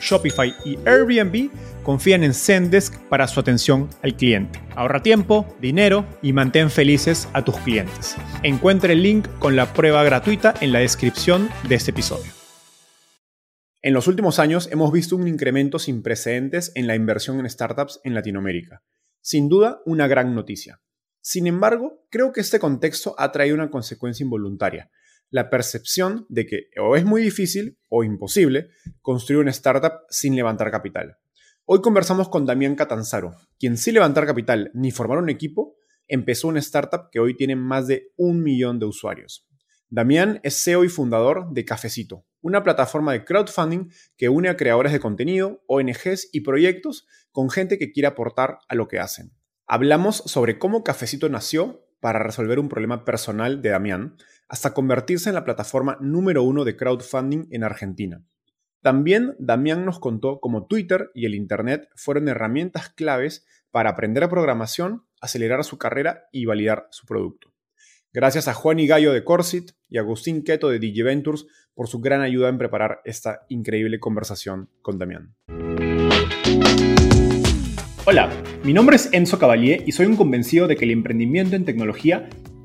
Shopify y Airbnb confían en Zendesk para su atención al cliente. Ahorra tiempo, dinero y mantén felices a tus clientes. Encuentre el link con la prueba gratuita en la descripción de este episodio. En los últimos años hemos visto un incremento sin precedentes en la inversión en startups en Latinoamérica. Sin duda, una gran noticia. Sin embargo, creo que este contexto ha traído una consecuencia involuntaria, la percepción de que o es muy difícil o imposible construir una startup sin levantar capital. Hoy conversamos con Damián Catanzaro, quien sin levantar capital ni formar un equipo, empezó una startup que hoy tiene más de un millón de usuarios. Damián es CEO y fundador de Cafecito, una plataforma de crowdfunding que une a creadores de contenido, ONGs y proyectos con gente que quiere aportar a lo que hacen. Hablamos sobre cómo Cafecito nació para resolver un problema personal de Damián, hasta convertirse en la plataforma número uno de crowdfunding en Argentina. También Damián nos contó cómo Twitter y el Internet fueron herramientas claves para aprender programación, acelerar su carrera y validar su producto. Gracias a Juan y Gallo de Corsit y Agustín Queto de DigiVentures por su gran ayuda en preparar esta increíble conversación con Damián. Hola, mi nombre es Enzo Cavalier y soy un convencido de que el emprendimiento en tecnología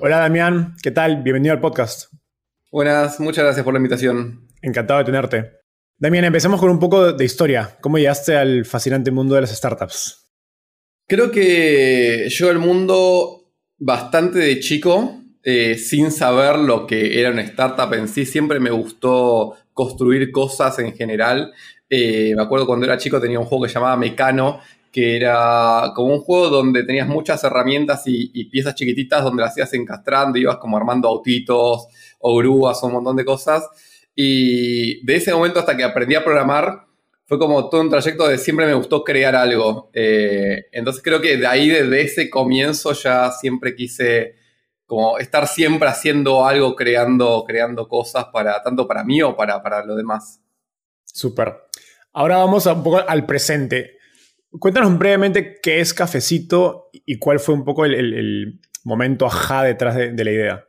Hola Damián, ¿qué tal? Bienvenido al podcast. Buenas, muchas gracias por la invitación. Encantado de tenerte. Damián, empecemos con un poco de historia. ¿Cómo llegaste al fascinante mundo de las startups? Creo que yo el mundo bastante de chico, eh, sin saber lo que era una startup en sí, siempre me gustó construir cosas en general. Eh, me acuerdo cuando era chico tenía un juego que se llamaba Mecano, que era como un juego donde tenías muchas herramientas y, piezas chiquititas donde las ibas encastrando, ibas como armando autitos o grúas o un montón de cosas. Y de ese momento hasta que aprendí a programar, fue como todo un trayecto de siempre me gustó crear algo. Eh, entonces creo que de ahí, desde ese comienzo, ya siempre quise como estar siempre haciendo algo, creando, creando cosas para, tanto para mí o para, para los demás. Súper. Ahora vamos a un poco al presente. Cuéntanos brevemente qué es Cafecito y cuál fue un poco el, momento ajá detrás de, la idea.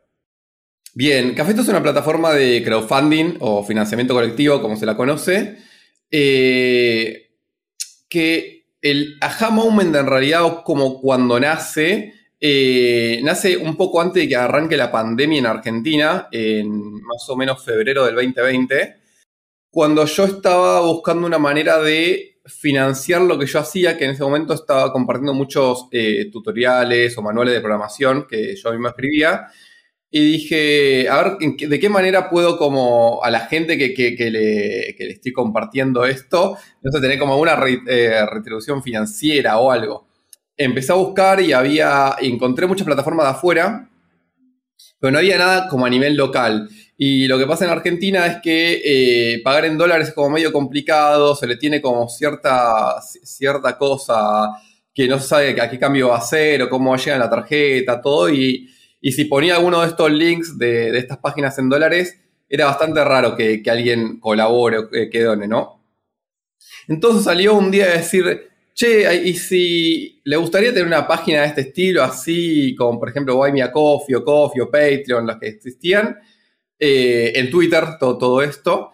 Bien, Cafecito es una plataforma de crowdfunding o financiamiento colectivo, como se la conoce, eh, que el aha moment en realidad como cuando nace, eh, nace un poco antes de que arranque la pandemia en Argentina, en más o menos febrero del 2020, cuando yo estaba buscando una manera de financiar lo que yo hacía, que en ese momento estaba compartiendo muchos eh, tutoriales o manuales de programación que yo mismo escribía. Y dije, a ver, ¿de qué manera puedo como a la gente que, le, estoy compartiendo esto, no sé, tener como una eh, retribución financiera o algo? Empecé a buscar y había, encontré muchas plataformas de afuera, pero no había nada como a nivel local. Y lo que pasa en Argentina es que eh, pagar en dólares es como medio complicado, se le tiene como cierta, cierta cosa que no se sabe a qué cambio va a ser o cómo va a llegar la tarjeta, todo. Y, si ponía alguno de estos links de, estas páginas en dólares, era bastante raro que, alguien colabore o que, done, ¿no? Entonces salió un día a decir, che, ¿y si le gustaría tener una página de este estilo, así como por ejemplo Buy Me a Coffee o Coffee o Patreon, los que existían, eh, en Twitter, todo, todo esto?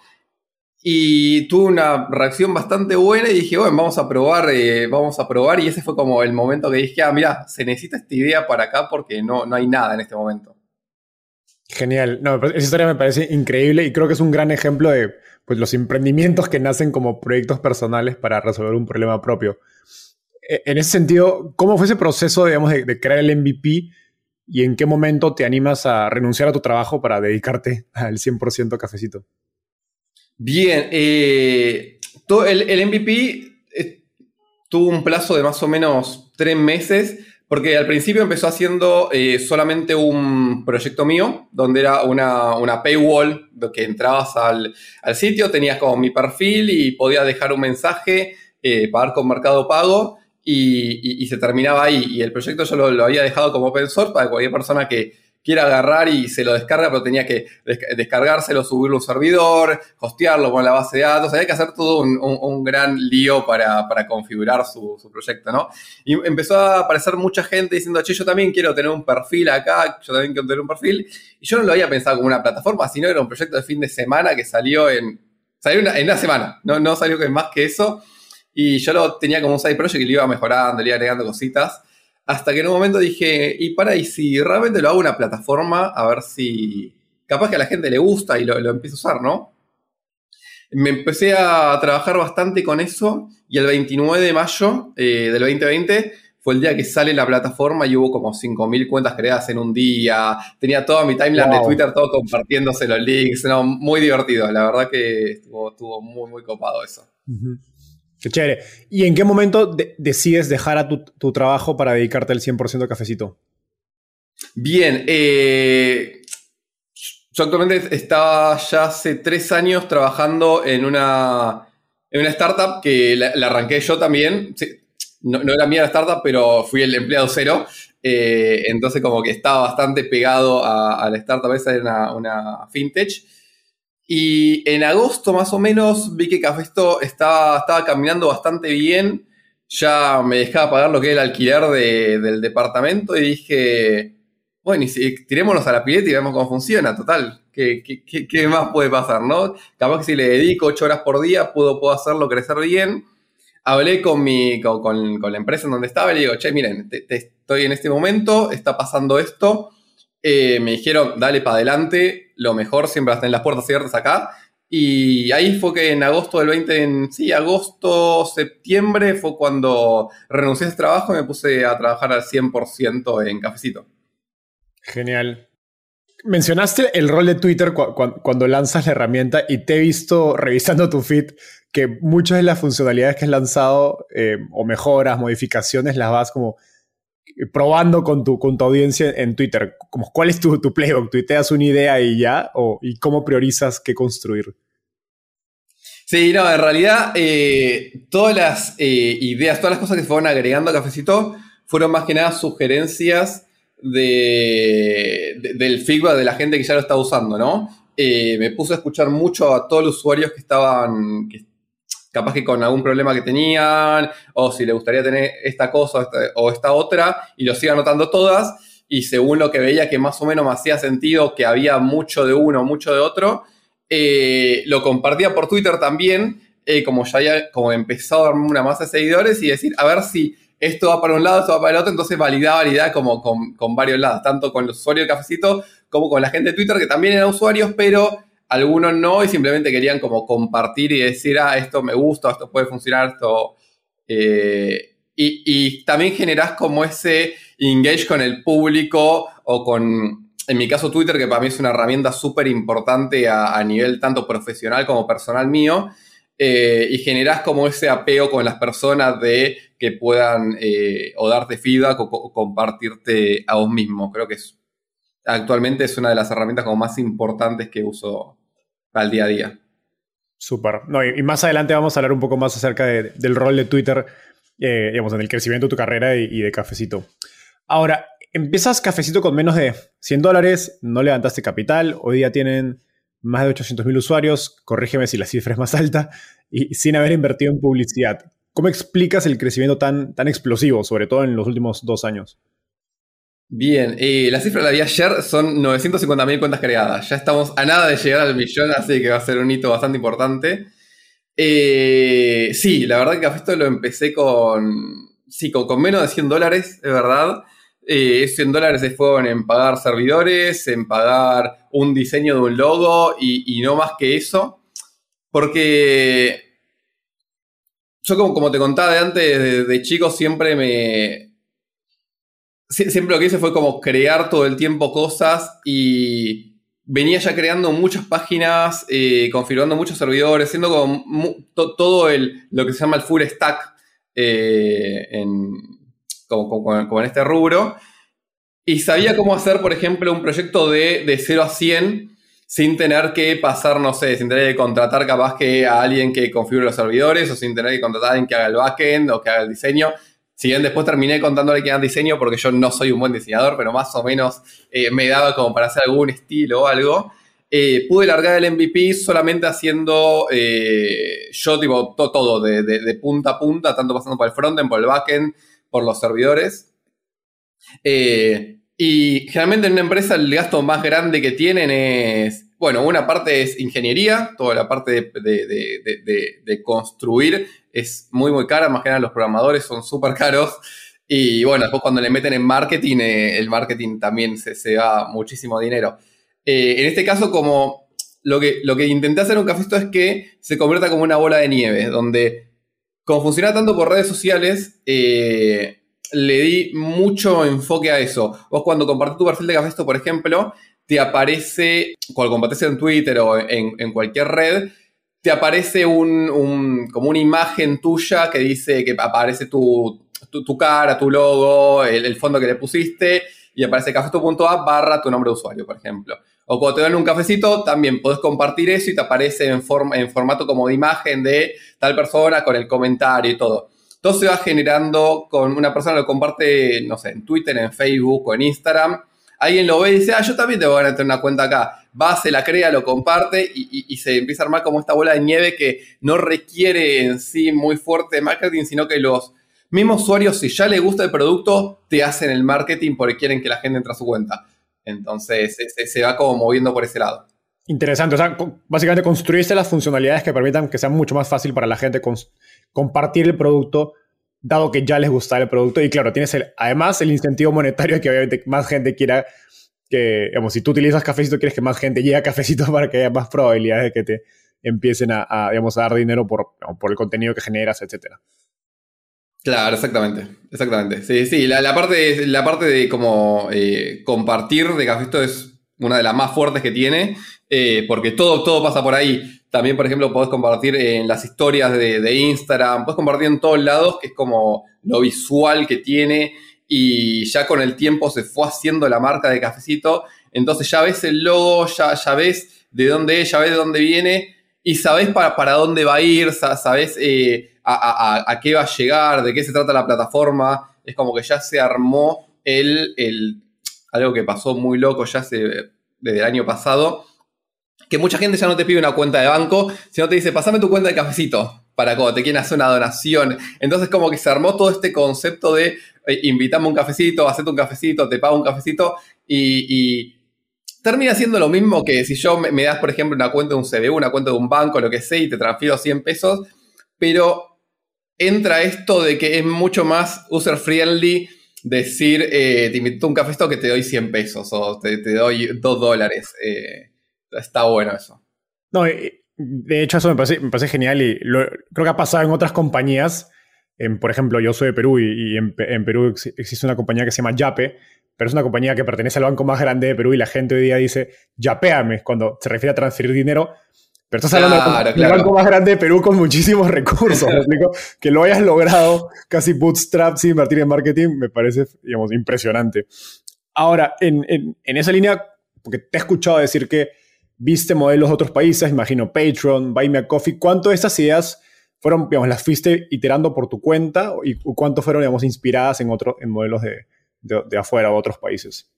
Y tuve una reacción bastante buena y dije, bueno, vamos a probar, eh, vamos a probar. Y ese fue como el momento que dije, ah, mira, se necesita esta idea para acá porque no, no hay nada en este momento. Genial. No, esa historia me parece increíble y creo que es un gran ejemplo de pues, los emprendimientos que nacen como proyectos personales para resolver un problema propio. E, en ese sentido, ¿cómo fue ese proceso, digamos, de, de crear el MVP y en qué momento te animas a renunciar a tu trabajo para dedicarte al 100% cafecito? Bien, eh, todo el, MVP eh, tuvo un plazo de más o menos tres meses, porque al principio empezó haciendo eh, solamente un proyecto mío, donde era una, una paywall, que entrabas al, sitio, tenías como mi perfil y podía dejar un mensaje, pagar con Mercado Pago, y, se terminaba ahí. Y el proyecto yo lo, había dejado como open source para cualquier persona que quiera agarrar y se lo descarga, pero tenía que descargárselo, subirlo a un servidor, hostearlo con la base de datos. Había que hacer todo un, gran lío para, configurar su, proyecto, ¿no? Y empezó a aparecer mucha gente diciendo, che, yo también quiero tener un perfil acá, yo también quiero tener un perfil. Y yo no lo había pensado como una plataforma, sino era un proyecto de fin de semana que salió en, salió en una semana, no, no salió más que eso. Y yo lo tenía como un side project y lo iba mejorando, le iba agregando cositas. Hasta que en un momento dije, y para, y si realmente lo hago una plataforma, a ver si capaz que a la gente le gusta y lo, lo empiezo a usar, ¿no? Me empecé a trabajar bastante con eso y el 29 de mayo eh, del 2020 fue el día que sale la plataforma y hubo como 5.000 cuentas creadas en un día. Tenía toda mi timeline de Twitter, todo compartiéndose los links. No, muy divertido. La verdad que estuvo, muy, muy copado eso. Chévere. ¿Y en qué momento decides dejar a tu, trabajo para dedicarte al 100% a cafecito? Bien, eh, yo actualmente estaba ya hace tres años trabajando en una, en una startup que la, arranqué yo también. no, era mía la startup, pero fui el empleado cero. Eh, entonces como que estaba bastante pegado a, la startup, esa era una, una fintech. Y en agosto más o menos vi que Cafesto estaba, estaba caminando bastante bien. Ya me dejaba pagar lo que era el alquiler del departamento y dije, bueno, y si, tirémonos a la pileta y vemos cómo funciona, total. ¿Qué, qué, más puede pasar, no? Capaz que si le dedico ocho horas por día puedo, puedo hacerlo crecer bien. Hablé con, mi, con, la empresa en donde estaba y le digo, che, miren, estoy en este momento, está pasando esto eh, me dijeron, dale para adelante, lo mejor, siempre hasta en las puertas abiertas acá. Y ahí fue que en agosto del 20, en, sí, agosto, septiembre, fue cuando renuncié a ese trabajo y me puse a trabajar al 100% en cafecito. Genial. Mencionaste el rol de Twitter cuando lanzas la herramienta y te he visto revisando tu feed que muchas de las funcionalidades que has lanzado eh, o mejoras, modificaciones, las vas como probando con tu, con tu audiencia en Twitter? Como, ¿Cuál es tu, tu playbook? ¿Tuiteas una idea y ya? O, ¿Y cómo priorizas qué construir? Sí, no, en realidad eh, todas las eh, ideas, todas las cosas que se fueron agregando a Cafecito fueron más que nada sugerencias de, del feedback de la gente que ya lo está usando, ¿no? Eh, me puse a escuchar mucho a todos los usuarios que estaban, capaz que con algún problema que tenían, o si le gustaría tener esta cosa o esta, otra, y lo siga anotando todas, y según lo que veía que más o menos me hacía sentido que había mucho de uno, mucho de otro, eh, lo compartía por Twitter también, eh, como ya había como empezado a darme una masa de seguidores y decir, a ver si esto va para un lado, esto va para el otro, entonces validar, validar como con, con varios lados, tanto con los usuarios de Cafecito como con la gente de Twitter, que también eran usuarios, pero algunos no y simplemente querían como compartir y decir, ah, esto me gusta, esto puede funcionar, esto... Eh, y, también generás como ese engage con el público o con, en mi caso Twitter, que para mí es una herramienta súper importante a, nivel tanto profesional como personal mío, eh, y generás como ese apego con las personas de que puedan eh, o darte feedback o, compartirte a vos mismo. Creo que es, actualmente es una de las herramientas como más importantes que uso al día a día. Súper. No, y, más adelante vamos a hablar un poco más acerca del rol de Twitter, eh, digamos, en el crecimiento de tu carrera y, de Cafecito. Ahora, empiezas Cafecito con menos de 100 dólares, no levantaste capital, hoy día tienen más de 800.000 usuarios, corrígeme si la cifra es más alta, y sin haber invertido en publicidad. ¿Cómo explicas el crecimiento tan, tan explosivo, sobre todo en los últimos dos años? Bien, la cifra la vi ayer son 950.000 cuentas creadas. Ya estamos a nada de llegar al millón, así que va a ser un hito bastante importante. Eh, sí, la verdad que esto lo empecé con, sí, con, menos de 100 dólares, es verdad. Eh, 100 dólares se fueron en pagar servidores, en pagar un diseño de un logo y, no más que eso. Porque yo como, como te contaba de antes, de, de chico siempre me, siempre lo que hice fue como crear todo el tiempo cosas y venía ya creando muchas páginas, eh, configurando muchos servidores, haciendo como todo el, lo que se llama el full stack eh, en, como, en este rubro. Y sabía cómo hacer, por ejemplo, un proyecto de, de 0 a 100 sin tener que pasar, no sé, sin tener que contratar capaz que a alguien que configure los servidores o sin tener que contratar a alguien que haga el backend o que haga el diseño. Si bien después terminé contándole que era diseño porque yo no soy un buen diseñador, pero más o menos eh, me daba como para hacer algún estilo o algo. Eh, pude largar el MVP solamente haciendo eh, yo, tipo, todo, de, punta a punta, tanto pasando por el frontend, por el backend, por los servidores. y generalmente en una empresa el gasto más grande que tienen es bueno, una parte es ingeniería, toda la parte de, construir es muy, muy cara, más que nada los programadores son súper caros. Y bueno, después cuando le meten en marketing, eh, el marketing también se, se va muchísimo dinero. Eh, en este caso, como lo que, lo que intenté hacer en un café es que se convierta como una bola de nieve, donde como funciona tanto por redes sociales, eh, le di mucho enfoque a eso. Vos cuando compartís tu perfil de Cafesto, por ejemplo, te aparece, cuando compartes en Twitter o en, cualquier red, te aparece un, como una imagen tuya que dice que aparece tu, tu, cara, tu logo, el, fondo que le pusiste y aparece cafeto.app barra tu nombre de usuario, por ejemplo. O cuando te dan un cafecito, también puedes compartir eso y te aparece en, forma, en formato como de imagen de tal persona con el comentario y todo. Todo se va generando con una persona lo comparte, no sé, en Twitter, en Facebook o en Instagram alguien lo ve y dice, ah, yo también te voy a tener una cuenta acá. Va, se la crea, lo comparte y, se empieza a armar como esta bola de nieve que no requiere en sí muy fuerte marketing, sino que los mismos usuarios, si ya les gusta el producto, te hacen el marketing porque quieren que la gente entre a su cuenta. Entonces se, va como moviendo por ese lado. Interesante, o sea, básicamente construirse las funcionalidades que permitan que sea mucho más fácil para la gente compartir el producto dado que ya les gusta el producto. Y claro, tienes además el incentivo monetario que obviamente más gente quiera que, digamos, si tú utilizas cafecito, quieres que más gente llegue a cafecito para que haya más probabilidades de que te empiecen a, digamos, a dar dinero por, por el contenido que generas, etcétera. Claro, exactamente, exactamente. Sí, sí, la, parte, la parte de como eh, compartir de Cafesto es una de las más fuertes que tiene, eh, porque todo, todo pasa por ahí. También, por ejemplo, podés compartir en las historias de, Instagram, podés compartir en todos lados, que es como lo visual que tiene y ya con el tiempo se fue haciendo la marca de cafecito. Entonces ya ves el logo, ya, ya ves de dónde es, ya ves de dónde viene y sabes para, para dónde va a ir, sabes eh, a, qué va a llegar, de qué se trata la plataforma. Es como que ya se armó el, el algo que pasó muy loco ya desde el año pasado, que mucha gente ya no te pide una cuenta de banco, sino te dice, pasame tu cuenta de cafecito para cuando te quieran hacer una donación. Entonces como que se armó todo este concepto de eh, un cafecito, hacete un cafecito, te pago un cafecito y, termina siendo lo mismo que si yo me, das, por ejemplo, una cuenta de un CBU, una cuenta de un banco, lo que sea, y te transfiero 100 pesos, pero entra esto de que es mucho más user friendly decir, eh, te invito a un cafecito que te doy 100 pesos o te, doy 2 dólares. Eh, está bueno eso. No, de hecho eso me parece, genial y creo que ha pasado en otras compañías. En, por ejemplo, yo soy de Perú y, en, Perú existe una compañía que se llama Yape, pero es una compañía que pertenece al banco más grande de Perú y la gente hoy día dice yapeame cuando se refiere a transferir dinero. Pero estás hablando del banco más grande de Perú con muchísimos recursos. Que lo hayas logrado casi bootstrap sin invertir en marketing me parece, digamos, impresionante. Ahora, en, en, en esa línea, porque te he escuchado decir que viste modelos de otros países, imagino Patreon, Buy Me a Coffee. ¿Cuánto de estas ideas fueron, digamos, las fuiste iterando por tu cuenta y cuánto fueron, digamos, inspiradas en, otros en modelos de, de, afuera o otros países?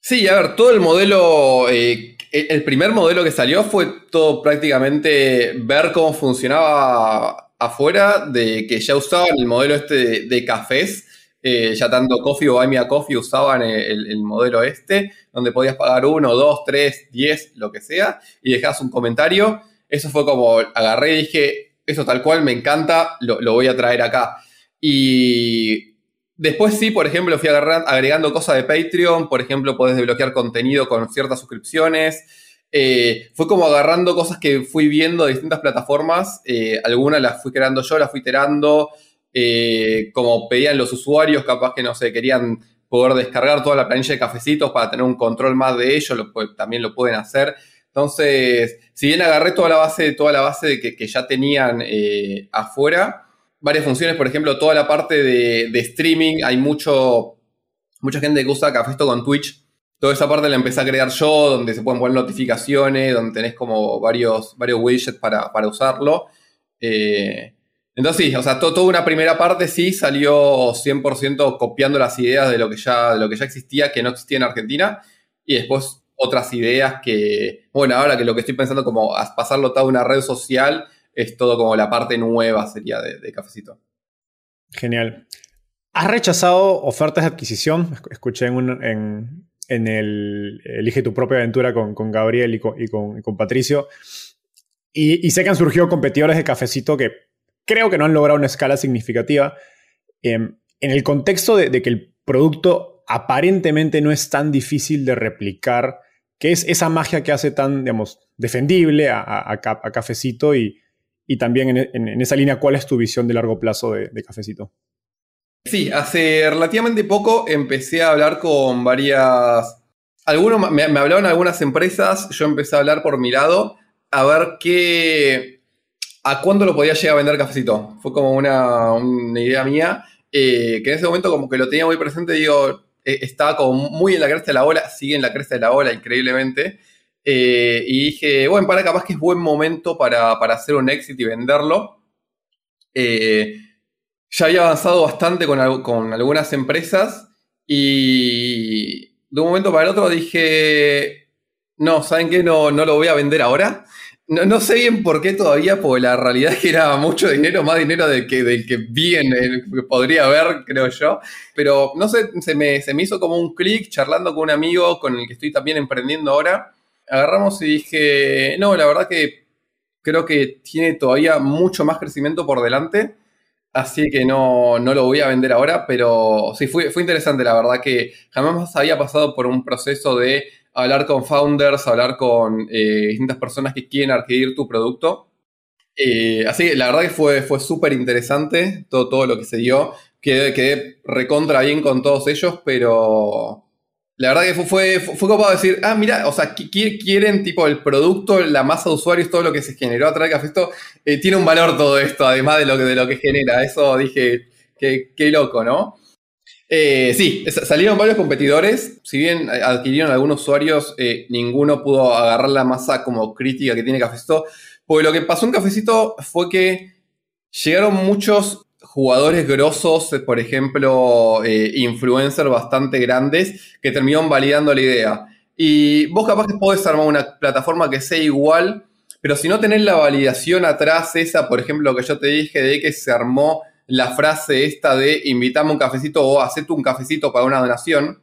Sí, a ver, todo el modelo, eh, el primer modelo que salió fue todo prácticamente ver cómo funcionaba afuera, de que ya usaban el modelo este de, cafés, eh, ya tanto Coffee o Buy Coffee usaban el, el, modelo este, donde podías pagar uno, dos, tres, diez, lo que sea, y dejabas un comentario. Eso fue como agarré y dije, eso tal cual me encanta, lo, lo voy a traer acá. Y Después sí, por ejemplo, fui agregando cosas de Patreon, por ejemplo, podés desbloquear contenido con ciertas suscripciones. Eh, fue como agarrando cosas que fui viendo de distintas plataformas, eh, algunas las fui creando yo, las fui iterando, eh, como pedían los usuarios, capaz que no sé, querían poder descargar toda la planilla de cafecitos para tener un control más de ello, también lo pueden hacer. Entonces, si bien agarré toda la base, toda la base de que, ya tenían afuera, varias funciones, por ejemplo, toda la parte de, streaming, hay mucho, mucha gente que usa Cafesto con Twitch. Toda esa parte la empecé a crear yo, donde se pueden poner notificaciones, donde tenés como varios, varios widgets para, usarlo. Eh, entonces sí, o sea, toda una primera parte sí salió 100% copiando las ideas de lo, que ya, de lo que ya existía, que no existía en Argentina, y después otras ideas que, bueno, ahora que lo que estoy pensando como pasarlo toda una red social es todo como la parte nueva sería de, Cafecito. Genial. ¿Has rechazado ofertas de adquisición? Escuché en, el Elige tu propia aventura con, Gabriel y con, Patricio. Y, sé que han surgido competidores de cafecito que creo que no han logrado una escala significativa. Em, en el contexto de, que el producto aparentemente no es tan difícil de replicar, ¿qué es esa magia que hace tan, digamos, defendible a cafecito y, también en, esa línea, ¿cuál es tu visión de largo plazo de, Cafecito? Sí, hace relativamente poco empecé a hablar con varias... Algunos me, hablaron algunas empresas, yo empecé a hablar por mi lado, a ver qué... ¿A cuándo lo podía llegar a vender Cafecito? Fue como una, idea mía, eh, que en ese momento como que lo tenía muy presente, digo, eh, estaba como muy en la cresta de la ola, sigue en la cresta de la ola increíblemente. Eh, y dije, bueno, para capaz que es buen momento para, hacer un exit y venderlo. Ya había avanzado bastante con, algunas empresas y de un momento para el otro dije, no, ¿saben qué? No, no lo voy a vender ahora. No, sé bien por qué todavía, porque la realidad es que era mucho dinero, más dinero del que, del que bien podría haber, creo yo. Pero no sé, se me, se me hizo como un clic charlando con un amigo con el que estoy también emprendiendo ahora agarramos y dije, no, la verdad que creo que tiene todavía mucho más crecimiento por delante, así que no, lo voy a vender ahora, pero sí, fue, fue interesante, la verdad que jamás había pasado por un proceso de hablar con founders, hablar con eh, distintas personas que quieren adquirir tu producto. Eh, así que la verdad que fue, fue súper interesante todo, todo lo que se dio. Quedé, recontra bien con todos ellos, pero la verdad que fue, fue, fue copado decir, ah, mira, o sea, quieren tipo el producto, la masa de usuarios, todo lo que se generó a través de esto eh, tiene un valor todo esto, además de lo que, de lo que genera. Eso dije, qué, loco, ¿no? Eh, sí, salieron varios competidores, si bien adquirieron algunos usuarios, eh, ninguno pudo agarrar la masa como crítica que tiene Cafecito, porque lo que pasó en Cafecito fue que llegaron muchos jugadores grosos, por ejemplo, eh, influencers bastante grandes, que terminaron validando la idea. Y vos capaz que podés armar una plataforma que sea igual, pero si no tenés la validación atrás, esa, por ejemplo, que yo te dije de que se armó la frase esta de invitame un cafecito o hacete un cafecito para una donación,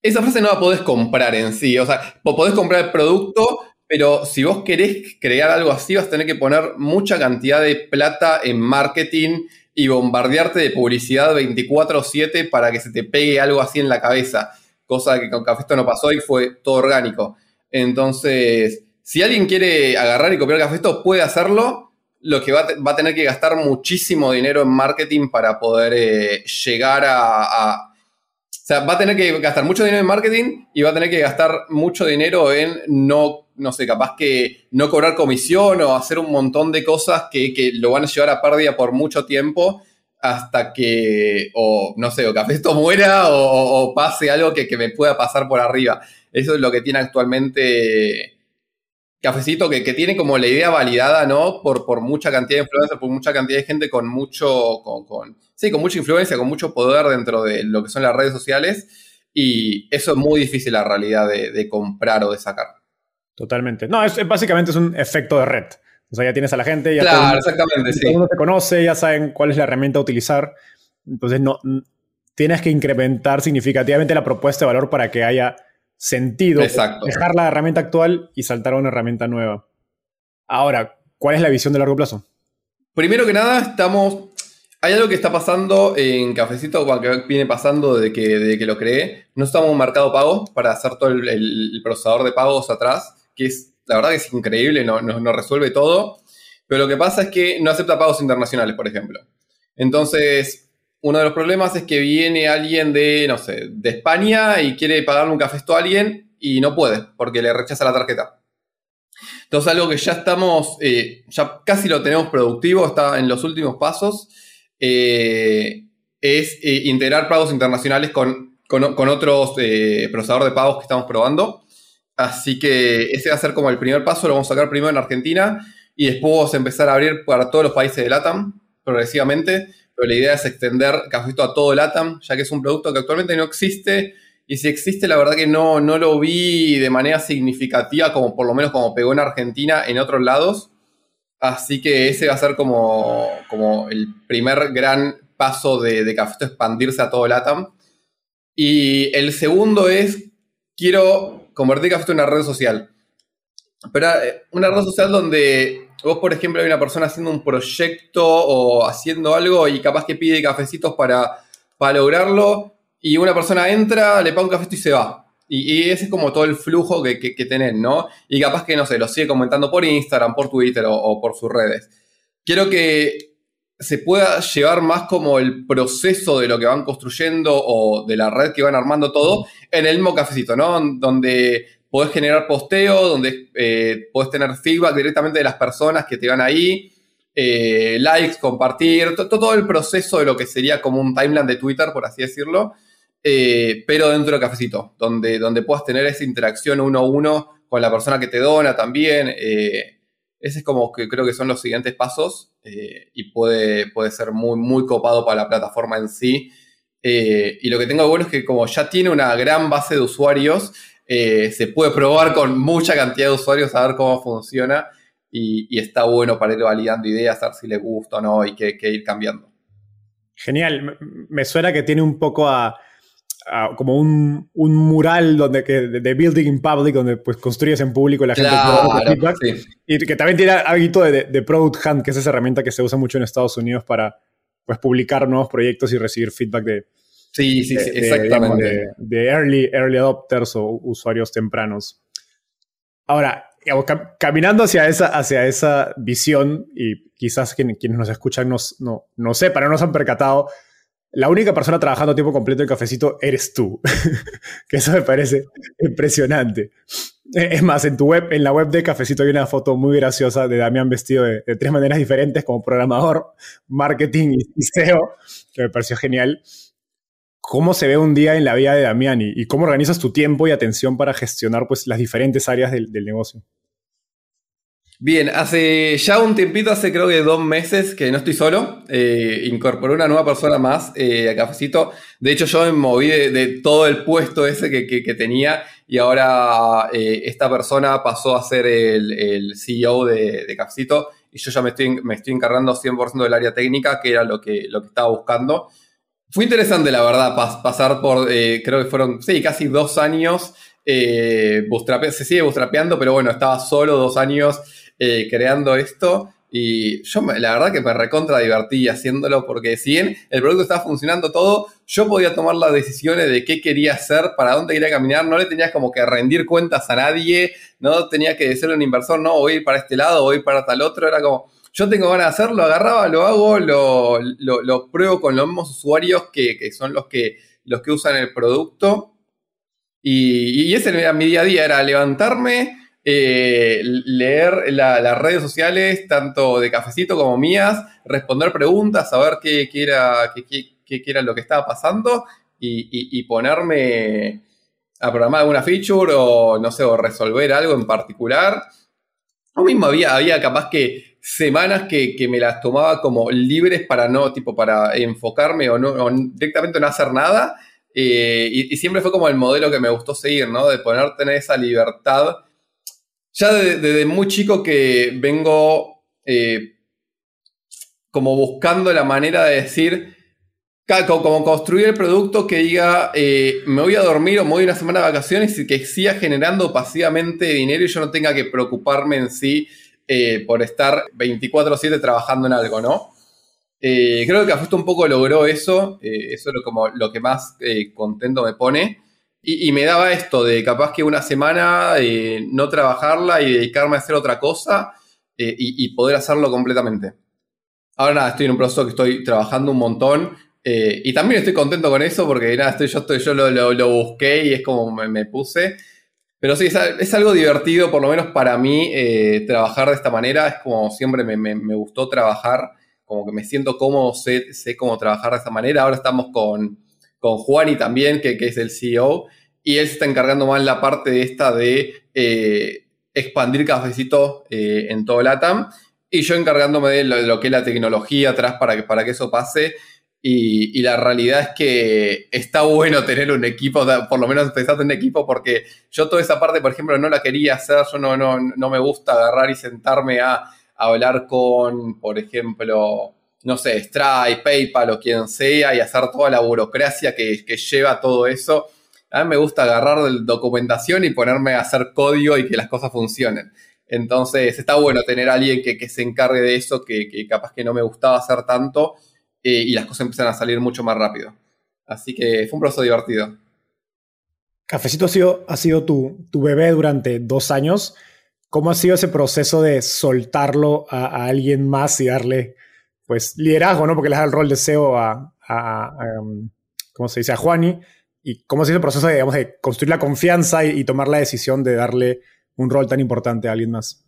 esa frase no la podés comprar en sí. O sea, podés comprar el producto, pero si vos querés crear algo así, vas a tener que poner mucha cantidad de plata en marketing, y bombardearte de publicidad 24/7 para que se te pegue algo así en la cabeza, cosa que con Cafesto no pasó y fue todo orgánico. Entonces, si alguien quiere agarrar y copiar Cafesto, puede hacerlo, lo que va, a tener que gastar muchísimo dinero en marketing para poder eh, llegar a, o sea, va a tener que gastar mucho dinero en marketing y va a tener que gastar mucho dinero en no, no sé, capaz que no cobrar comisión o hacer un montón de cosas que, lo van a llevar a pérdida por mucho tiempo hasta que, o no sé, o que esto muera o, pase algo que, que, me pueda pasar por arriba. Eso es lo que tiene actualmente Cafecito, que, tiene como la idea validada, ¿no? Por, por mucha cantidad de influencers, por mucha cantidad de gente con mucho, con, sí, con mucha influencia, con mucho poder dentro de lo que son las redes sociales. y eso es muy difícil la realidad de, comprar o de sacar. Totalmente. No, es, básicamente es un efecto de red. O sea, ya tienes a la gente, ya claro, todo, exactamente, sí. todo mundo te conoce, ya saben cuál es la herramienta a utilizar. Entonces, no, tienes que incrementar significativamente la propuesta de valor para que haya sentido dejar la herramienta actual y saltar a una herramienta nueva. Ahora, ¿cuál es la visión de largo plazo? Primero que nada, estamos. Hay algo que está pasando en Cafecito, que viene pasando desde que, que lo creé. No estamos en un mercado pago para hacer todo el, procesador de pagos atrás, que es, la verdad que es increíble, no, no, resuelve todo. Pero lo que pasa es que no acepta pagos internacionales, por ejemplo. Entonces, uno de los problemas es que viene alguien de, no sé, de España y quiere pagarle un café a alguien y no puede porque le rechaza la tarjeta. Entonces, algo que ya estamos, eh, ya casi lo tenemos productivo, está en los últimos pasos, eh, es eh, integrar pagos internacionales con, con, otros procesadores de pagos que estamos probando. Así que ese va a ser como el primer paso, lo vamos a sacar primero en Argentina y después empezar a abrir para todos los países de LATAM progresivamente. Pero la idea es extender Cafecito a todo LATAM, ya que es un producto que actualmente no existe y si existe, la verdad que no, no lo vi de manera significativa, como por lo menos como pegó en Argentina, en otros lados. Así que ese va a ser como, como el primer gran paso de, de expandirse a todo el ATAM. Y el segundo es, quiero convertir Cafeto en una red social. Pero eh, una red social donde vos, por ejemplo, hay una persona haciendo un proyecto o haciendo algo y capaz que pide cafecitos para, para lograrlo y una persona entra, le paga un café y se va. Y, ese es como todo el flujo que, que, tenés, ¿no? Y capaz que, no sé, lo sigue comentando por Instagram, por Twitter o, por sus redes. Quiero que se pueda llevar más como el proceso de lo que van construyendo o de la red que van armando todo en el mismo cafecito, ¿no? Donde podés generar posteo, donde eh, podés tener feedback directamente de las personas que te van ahí, eh, likes, compartir, todo el proceso de lo que sería como un timeline de Twitter, por así decirlo. Eh, pero dentro de Cafecito, donde, donde puedas tener esa interacción uno a uno con la persona que te dona también. Eh, ese es como que creo que son los siguientes pasos y puede, puede ser muy, muy copado para la plataforma en sí. y lo que tengo de bueno es que como ya tiene una gran base de usuarios, se puede probar con mucha cantidad de usuarios a ver cómo funciona y, está bueno para ir validando ideas, a ver si le gusta o no y qué ir cambiando. Genial, me suena que tiene un poco a como un, un, mural donde que, de, building in public, donde pues construyes en público y la gente feedback. Y que también tiene algo de, de, Product Hunt, que es esa herramienta que se usa mucho en Estados Unidos para pues, publicar nuevos proyectos y recibir feedback de, sí, sí, sí exactamente. de, early, early adopters o usuarios tempranos. Ahora, caminando hacia esa, hacia esa visión, y quizás quienes, nos escuchan no, no, no sepan, no nos han percatado, la única persona trabajando a tiempo completo en cafecito eres tú. que eso me parece impresionante. Es más, en tu web, en la web de Cafecito hay una foto muy graciosa de Damián vestido de, tres maneras diferentes como programador, marketing y, SEO, que me pareció genial. ¿Cómo se ve un día en la vida de Damián y, cómo organizas tu tiempo y atención para gestionar pues, las diferentes áreas del negocio? Bien, hace ya un tiempito, hace creo que dos meses que no estoy solo. Eh, incorporé una nueva persona más eh, a Cafecito. De hecho, yo me moví de, todo el puesto ese que, tenía y ahora eh, esta persona pasó a ser el, CEO de, de, Cafecito y yo ya me estoy, me estoy encargando 100% del área técnica, que era lo que, lo que estaba buscando. Fue interesante, la verdad, pasar por, creo que fueron, sí, casi dos años. se sigue bootstrapeando, pero bueno, estaba solo dos años eh, creando esto. Y yo la verdad que me recontra divertí haciéndolo porque si bien el producto estaba funcionando todo, yo podía tomar las decisiones de qué quería hacer, para dónde quería caminar, no le tenías como que rendir cuentas a nadie, no tenía que ser un inversor, no, voy a ir para este lado, voy a ir para tal otro, era como, yo tengo ganas de hacerlo, agarraba, lo hago, lo, lo, pruebo con los mismos usuarios que, que, son los que, los que usan el producto. Y, y ese era mi día a día, era levantarme, eh, leer las redes sociales, tanto de Cafecito como mías, responder preguntas, saber qué, qué era, qué, era, lo que estaba pasando y, ponerme a programar alguna feature o, no sé, o resolver algo en particular. O mismo había, había capaz que semanas que, me las tomaba como libres para no, tipo, para enfocarme o, no, directamente no hacer nada. eh, y, siempre fue como el modelo que me gustó seguir, ¿no? De poder tener esa libertad. Ya desde muy chico que vengo eh, como buscando la manera de decir, como construir el producto que diga, eh, me voy a dormir o me voy una semana de vacaciones y que siga generando pasivamente dinero y yo no tenga que preocuparme en sí por estar 24/7 trabajando en algo, ¿no? Eh, creo que Cafesto un poco logró eso, eh, eso es lo, como, lo que más eh, contento me pone. Y, me daba esto de capaz que una semana no trabajarla y dedicarme a hacer otra cosa y, poder hacerlo completamente. Ahora nada, estoy en un proceso que estoy trabajando un montón y también estoy contento con eso porque nada, estoy, yo, estoy, yo lo, busqué y es como me, puse. Pero sí, es, algo divertido, por lo menos para mí, trabajar de esta manera. Es como siempre me, gustó trabajar como que me siento cómodo, sé, cómo trabajar de esa manera. Ahora estamos con, con Juani también, que, es el CEO, y él se está encargando más la parte de esta de eh, expandir cafecito eh, en todo el ATAM, y yo encargándome de lo, que es la tecnología atrás para que, para que eso pase. Y, la realidad es que está bueno tener un equipo, por lo menos empezar en equipo, porque yo toda esa parte, por ejemplo, no la quería hacer, yo no, no, no me gusta agarrar y sentarme a hablar con, por ejemplo, no sé, Stripe, PayPal o quien sea y hacer toda la burocracia que, lleva todo eso. A mí me gusta agarrar documentación y ponerme a hacer código y que las cosas funcionen. Entonces está bueno tener alguien que, se encargue de eso, que, capaz que no me gustaba hacer tanto eh, y las cosas empiezan a salir mucho más rápido. Así que fue un proceso divertido. Cafecito ha sido, ha sido tu, tu bebé durante dos años. ¿Cómo ha sido ese proceso de soltarlo a, alguien más y darle, pues, liderazgo, ¿no? Porque le da el rol de CEO a, um, ¿cómo se dice? A Juani. ¿Y cómo ha sido el proceso de, digamos, de construir la confianza y, tomar la decisión de darle un rol tan importante a alguien más?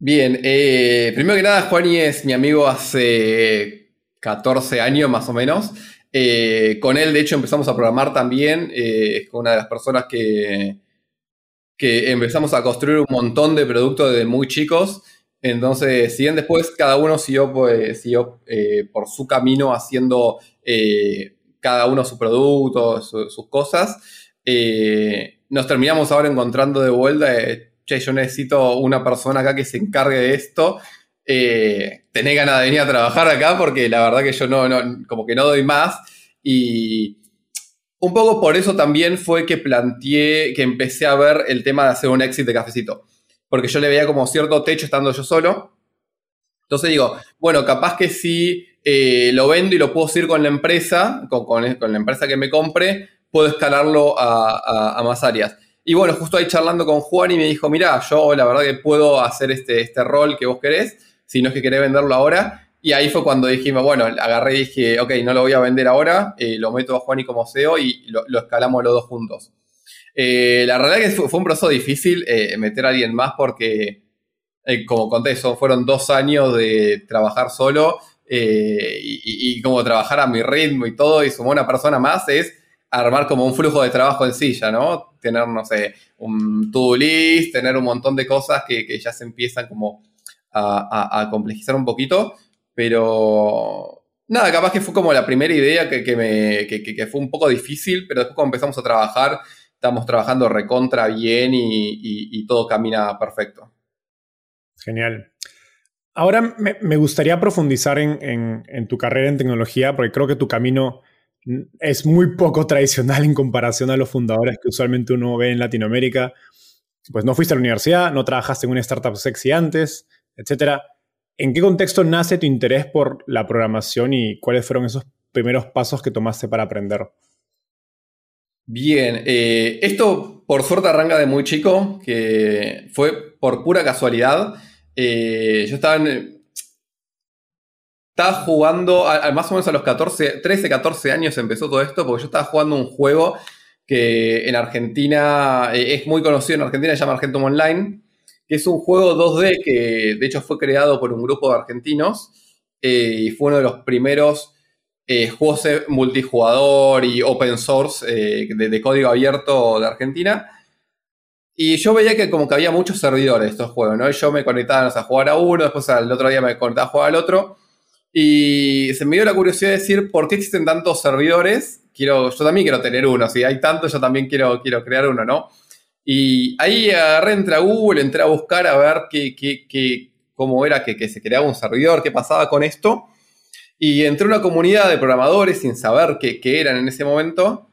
Bien, eh, primero que nada, Juani es mi amigo hace 14 años más o menos. Eh, con él, de hecho, empezamos a programar también. Eh, es una de las personas que, que empezamos a construir un montón de productos desde muy chicos. Entonces, si después cada uno siguió, pues, eh, por su camino haciendo cada uno su producto, sus cosas, nos terminamos ahora encontrando de vuelta, che, yo necesito una persona acá que se encargue de esto. Tenés ganas de venir a trabajar acá porque la verdad que yo no, como que no doy más. Y, un poco por eso también fue que planteé, que empecé a ver el tema de hacer un exit de cafecito. Porque yo le veía como cierto techo estando yo solo. Entonces digo, bueno, capaz que si eh, lo vendo y lo puedo seguir con la empresa, con, la empresa que me compre, puedo escalarlo a, más áreas. Y bueno, justo ahí charlando con Juan y me dijo, mira, yo la verdad que puedo hacer este, este rol que vos querés, si no es que querés venderlo ahora. Y ahí fue cuando dijimos, bueno, agarré y dije, ok, no lo voy a vender ahora, eh, lo meto a Juan y como CEO y lo, escalamos los dos juntos. Eh, la realidad es que fue, un proceso difícil eh, meter a alguien más porque, como conté, fueron dos años de trabajar solo y, como trabajar a mi ritmo y todo, y sumó una persona más, es armar como un flujo de trabajo en silla, ¿no? Tener, no sé, un to-do list, tener un montón de cosas que, ya se empiezan como a, complejizar un poquito. Pero nada, capaz que fue como la primera idea que, que, fue un poco difícil, pero después cuando empezamos a trabajar, estamos trabajando recontra bien y, todo camina perfecto. Genial. Ahora me, gustaría profundizar en, tu carrera en tecnología, porque creo que tu camino es muy poco tradicional en comparación a los fundadores que usualmente uno ve en Latinoamérica. Pues no fuiste a la universidad, no trabajaste en una startup sexy antes, etcétera. ¿En qué contexto nace tu interés por la programación y cuáles fueron esos primeros pasos que tomaste para aprender? Bien, eh, esto por suerte arranca de muy chico, que fue por pura casualidad. Eh, yo estaba, estaba jugando, más o menos a los 14, 13, 14 años empezó todo esto, porque yo estaba jugando un juego que en Argentina eh, es muy conocido, en Argentina se llama Argentum Online que es un juego 2D que de hecho fue creado por un grupo de argentinos eh, y fue uno de los primeros eh, juegos multijugador y open source eh, de, código abierto de Argentina. Y yo veía que como que había muchos servidores de estos juegos, ¿no? Y yo me conectaba a jugar a uno, después al otro día me conectaba a jugar al otro. Y se me dio la curiosidad de decir por qué existen tantos servidores quiero, yo también quiero tener uno, si hay tanto, yo también quiero, quiero crear uno, ¿no? Y ahí agarré, entré a Google, entré a buscar a ver qué, cómo era que, se creaba un servidor, qué pasaba con esto. Y entré a una comunidad de programadores sin saber qué, eran en ese momento,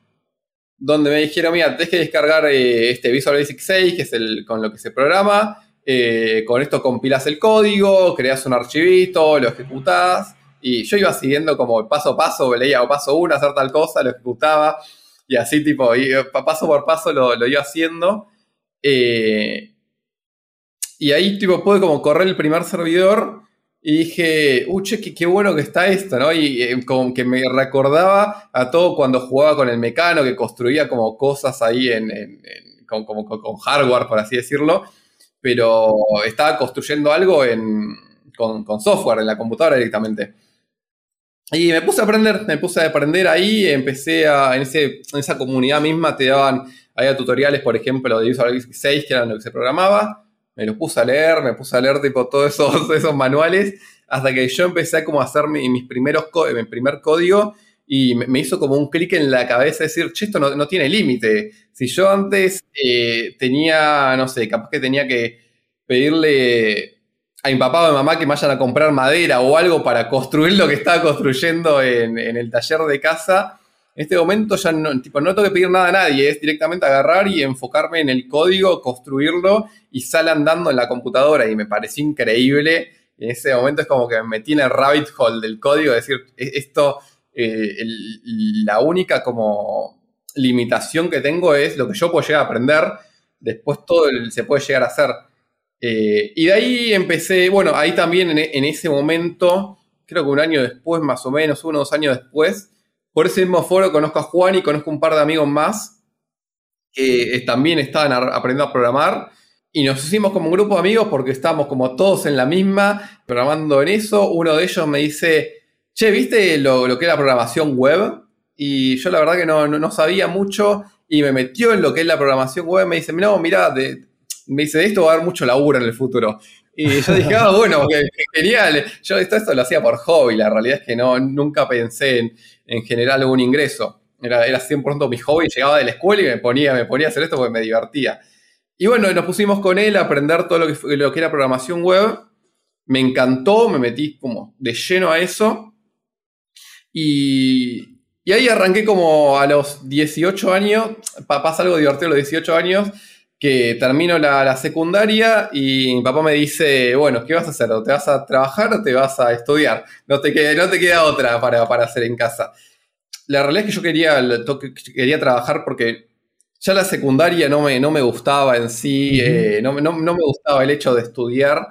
donde me dijeron, mira, tenés que descargar eh, este Visual Basic 6, que es el con lo que se programa, eh, con esto compilas el código, creas un archivito, lo ejecutás. Y yo iba siguiendo como paso a paso, leía paso uno, hacer tal cosa, lo ejecutaba. Y así tipo, y, paso por paso lo, lo iba haciendo. Eh, y ahí tipo pude como correr el primer servidor y dije, uche, qué, qué, bueno que está esto, ¿no? Y eh, como que me recordaba a todo cuando jugaba con el mecano, que construía como cosas ahí en, en, en con, con hardware, por así decirlo pero estaba construyendo algo con, con, software en la computadora directamente. Y me puse a aprender, me puse a aprender ahí, empecé a, en, ese, en esa comunidad misma te daban, había tutoriales, por ejemplo, de Visual Basic 6, que eran lo que se programaba, me los puse a leer, me puse a leer tipo todos esos, esos manuales, hasta que yo empecé a como hacer mis primeros, mi primer código, y me, hizo como un clic en la cabeza decir, che, esto no, no tiene límite. Si yo antes eh, tenía, no sé, capaz que tenía que pedirle a mi papá o mi mamá que me vayan a comprar madera o algo para construir lo que estaba construyendo en, el taller de casa, en este momento ya no, tipo, no tengo que pedir nada a nadie, es directamente agarrar y enfocarme en el código, construirlo y sale andando en la computadora y me pareció increíble. En ese momento es como que me metí en el rabbit hole del código, es decir, e-, esto eh, la única como limitación que tengo es lo que yo puedo llegar a aprender, después todo el, se puede llegar a hacer. Eh, y de ahí empecé, bueno, ahí también en, en, ese momento, creo que un año después, más o menos, uno o dos años después, por ese mismo foro conozco a Juan y conozco un par de amigos más que también estaban aprendiendo a programar. Y nos hicimos como un grupo de amigos porque estábamos como todos en la misma, programando en eso. Uno de ellos me dice, che, ¿viste lo, lo, que es la programación web? Y yo la verdad que no, no, no, sabía mucho y me metió en lo que es la programación web. Me dice, no, mira, de, me dice, esto va a haber mucho laburo en el futuro. Y yo dije, ah, bueno, genial. Yo esto, esto lo hacía por hobby, la realidad es que no, nunca pensé en, en generar algún ingreso. Era, era 100% mi hobby, llegaba de la escuela y me ponía, me ponía a hacer esto porque me divertía. Y bueno, nos pusimos con él a aprender todo lo que, lo que era programación web. Me encantó, me metí como de lleno a eso. Y, y, ahí arranqué como a los 18 años, pasa algo divertido a los 18 años, que termino la, la, secundaria y mi papá me dice, bueno, ¿qué vas a hacer? ¿Te vas a trabajar o te vas a estudiar? No te queda, no te queda otra para, para hacer en casa. La realidad es que yo quería, quería trabajar porque ya la secundaria no me, no me gustaba en sí, eh, no, no, no me gustaba el hecho de estudiar.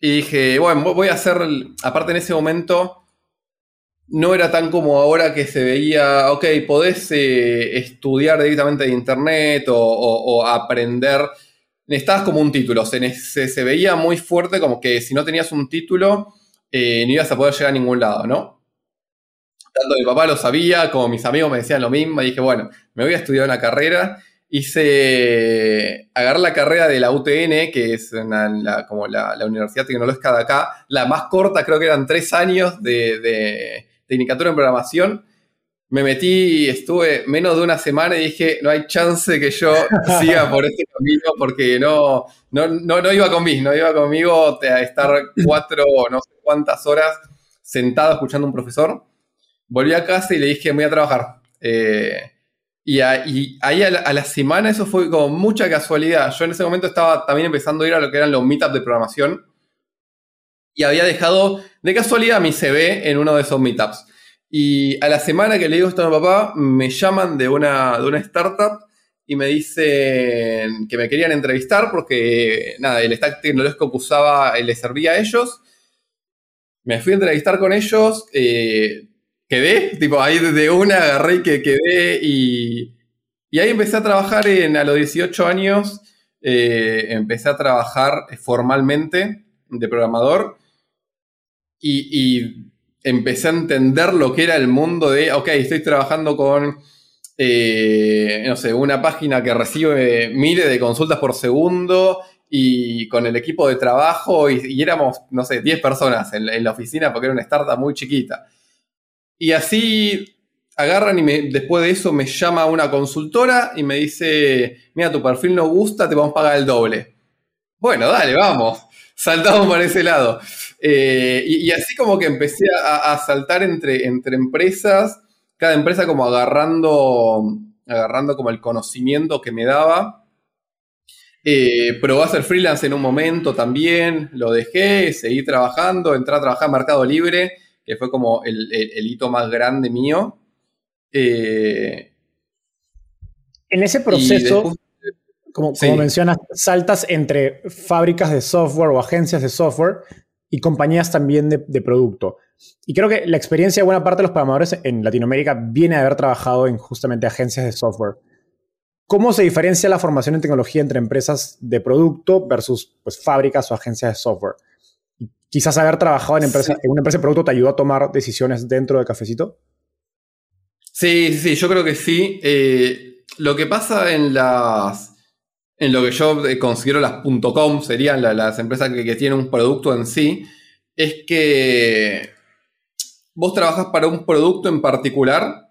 Y dije, bueno, voy a hacer, aparte en ese momento no era tan como ahora que se veía, ok, podés eh, estudiar directamente de internet o, aprender. Necesitabas como un título. Se, veía muy fuerte como que si no tenías un título, eh, no ibas a poder llegar a ningún lado, ¿no? Tanto mi papá lo sabía, como mis amigos me decían lo mismo, dije, bueno, me voy a estudiar una carrera. Hice, agarré la carrera de la UTN, que es una, como la, Universidad Tecnológica de acá, la más corta, creo que eran tres años de Tecnicatura en Programación. Me metí, estuve menos de una semana y dije, no hay chance que yo siga por este camino porque no, no, no, no iba conmigo, no iba conmigo a estar cuatro o no sé cuántas horas sentado escuchando a un profesor. Volví a casa y le dije, voy a trabajar. Eh, y, a, y, ahí a la, a la, semana eso fue como mucha casualidad. Yo en ese momento estaba también empezando a ir a lo que eran los meetups de programación y había dejado de casualidad mi CV en uno de esos meetups. Y a la semana que le digo esto a mi papá, me llaman de una, de una startup y me dicen que me querían entrevistar porque, nada, el stack tecnológico que usaba le servía a ellos. Me fui a entrevistar con ellos, eh, quedé, tipo, ahí de una agarré y que quedé y, y ahí empecé a trabajar en, a los 18 años, eh, empecé a trabajar formalmente de programador y, empecé a entender lo que era el mundo de, ok, estoy trabajando con, eh, no sé, una página que recibe miles de consultas por segundo y con el equipo de trabajo y, éramos, no sé, 10 personas en, la oficina porque era una startup muy chiquita. Y así, agarran y después de eso me llama una consultora y me dice, mira, tu perfil no gusta, te vamos a pagar el doble. Bueno, dale, vamos. Saltamos por ese lado. Eh, y, así como que empecé a, saltar entre, entre empresas, cada empresa como agarrando, agarrando como el conocimiento que me daba. Eh, probé a hacer freelance en un momento también, lo dejé, seguí trabajando, entré a trabajar en Mercado Libre, que fue como el, hito más grande mío. Eh, en ese proceso, como, mencionas, saltas entre fábricas de software o agencias de software y compañías también de, producto. Y creo que la experiencia de buena parte de los programadores en Latinoamérica viene de haber trabajado en justamente agencias de software. ¿Cómo se diferencia la formación en tecnología entre empresas de producto versus pues, fábricas o agencias de software? quizás haber trabajado en, empresa, en una empresa de producto te ayudó a tomar decisiones dentro de Cafecito. Sí, sí, yo creo que sí. Eh, lo que pasa en las en lo que yo eh, considero las .com, serían las empresas que, tienen un producto en sí, es que vos trabajas para un producto en particular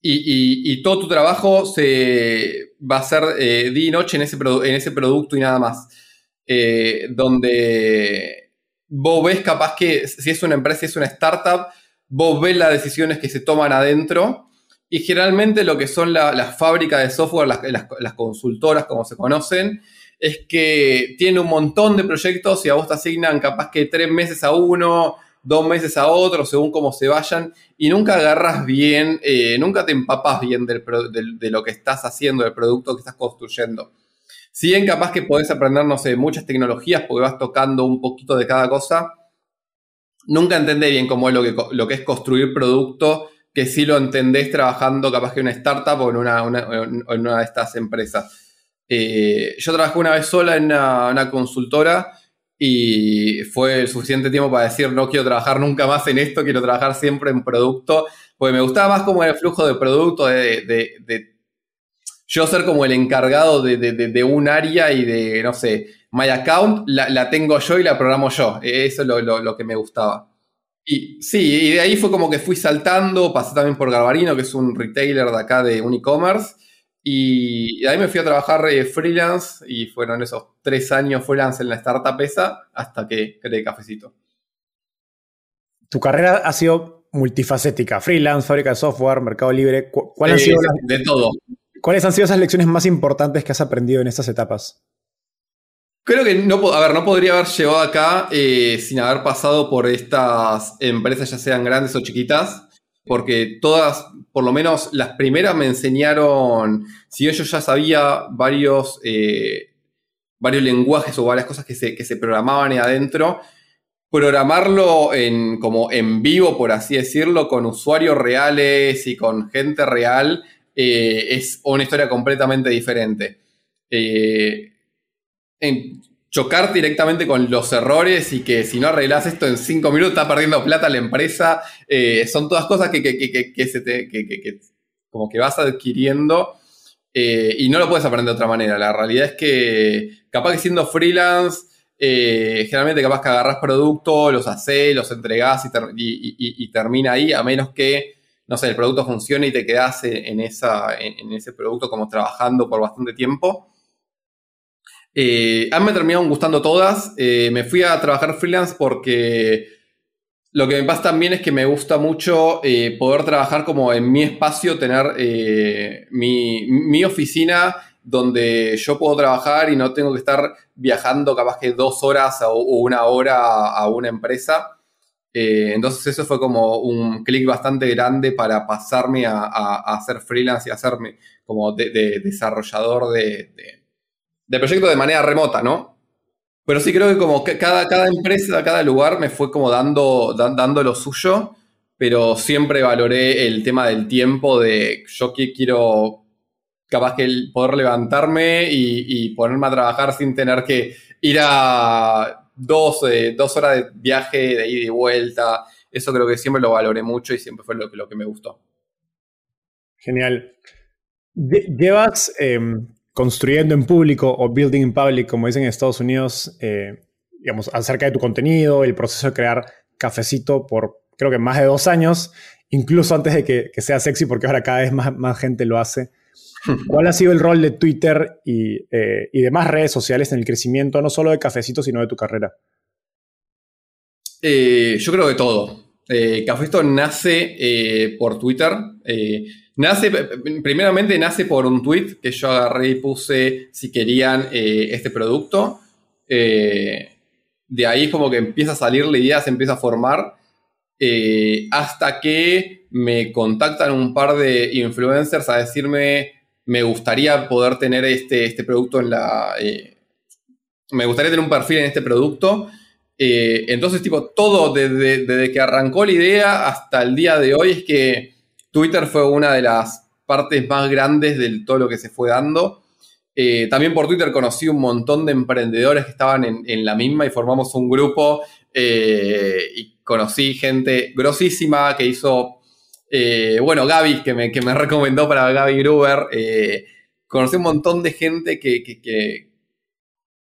y, todo tu trabajo se va a ser eh, día y noche en ese, en ese producto y nada más. Eh, donde vos ves capaz que si es una empresa, si es una startup, vos ves las decisiones que se toman adentro y generalmente lo que son las fábricas de software, las, consultoras como se conocen, es que tienen un montón de proyectos y a vos te asignan capaz que tres meses a uno, dos meses a otro, según cómo se vayan, y nunca agarras bien, eh, nunca te empapas bien de lo que estás haciendo, del producto que estás construyendo. Si bien capaz que podés aprender, no sé, muchas tecnologías porque vas tocando un poquito de cada cosa, nunca entendés bien cómo es lo que, lo que es construir producto que sí lo entendés trabajando capaz que en una startup o en una, de estas empresas. Eh, yo trabajé una vez sola en una, consultora y fue el suficiente tiempo para decir no quiero trabajar nunca más en esto, quiero trabajar siempre en producto, porque me gustaba más como el flujo de producto, de, yo ser como el encargado de, un área y de, no sé, my account la, tengo yo y la programo yo, eso es lo que me gustaba. Y, sí, y de ahí fue como que fui saltando, pasé también por Garbarino, que es un retailer de acá de un e-commerce, y de ahí me fui a trabajar eh, freelance y fueron esos tres años freelance en la startup esa hasta que creé Cafecito. Tu carrera ha sido multifacética, freelance, fábrica de software, mercado libre. ¿Cuál han sido de todo. ¿Cuáles han sido esas lecciones más importantes que has aprendido en estas etapas? Creo que no, a ver, no podría haber llegado acá eh, sin haber pasado por estas empresas, ya sean grandes o chiquitas, porque todas, por lo menos las primeras me enseñaron, si yo ya sabía varios, eh, varios lenguajes o varias cosas que se, que se programaban ahí adentro, programarlo en, como en vivo, por así decirlo, con usuarios reales y con gente real, eh, es una historia completamente diferente en chocar directamente con los errores y que si no arreglas esto en cinco minutos está perdiendo plata la empresa. Eh, son todas cosas que, se te, como que vas adquiriendo eh, y no lo puedes aprender de otra manera. La realidad es que capaz que siendo freelance, eh, generalmente capaz que agarras productos, los haces, los entregás y, termina ahí, a menos que, no sé, el producto funcione y te quedas en, esa, en ese producto como trabajando por bastante tiempo. Eh, a me terminaron gustando todas. Eh, me fui a trabajar freelance porque lo que me pasa también es que me gusta mucho eh, poder trabajar como en mi espacio, tener mi, oficina donde yo puedo trabajar y no tengo que estar viajando capaz que dos horas o, una hora a, una empresa. entonces eso fue como un clic bastante grande para pasarme a, hacer freelance y hacerme como de, desarrollador de de proyecto de manera remota, ¿no? Pero sí creo que como cada, cada empresa, cada lugar me fue como dando, dando lo suyo, pero siempre valoré el tema del tiempo, de yo que quiero capaz que poder levantarme y, ponerme a trabajar sin tener que ir a dos, eh, dos horas de viaje de ida y vuelta. Eso creo que siempre lo valoré mucho y siempre fue lo, lo que me gustó. Genial. Llevas em, construyendo en público o building in public, como dicen en Estados Unidos, eh, digamos, acerca de tu contenido, el proceso de crear cafecito por creo que más de dos años. incluso antes de que, sea sexy, porque ahora cada vez más, más gente lo hace. ¿Cuál ha sido el rol de Twitter y, eh, y, demás redes sociales en el crecimiento, no solo de Cafecito, sino de tu carrera? Eh, yo creo que todo. Eh, Cafecito nace eh, por Twitter. Nace, primeramente nace por un tweet que yo agarré y puse si querían este producto. de ahí como que empieza a salir la idea, se empieza a formar. hasta que me contactan un par de influencers a decirme me gustaría poder tener este, este producto en la... Eh, me gustaría tener un perfil en este producto. Eh, entonces, tipo, todo desde, que arrancó la idea hasta el día de hoy es que Twitter fue una de las partes más grandes de todo lo que se fue dando. Eh, también por Twitter conocí un montón de emprendedores que estaban en, en la misma y formamos un grupo y conocí gente grosísima que hizo eh, bueno, Gaby, que me, que me, recomendó para Gaby Gruber. Eh, conocí un montón de gente que, que,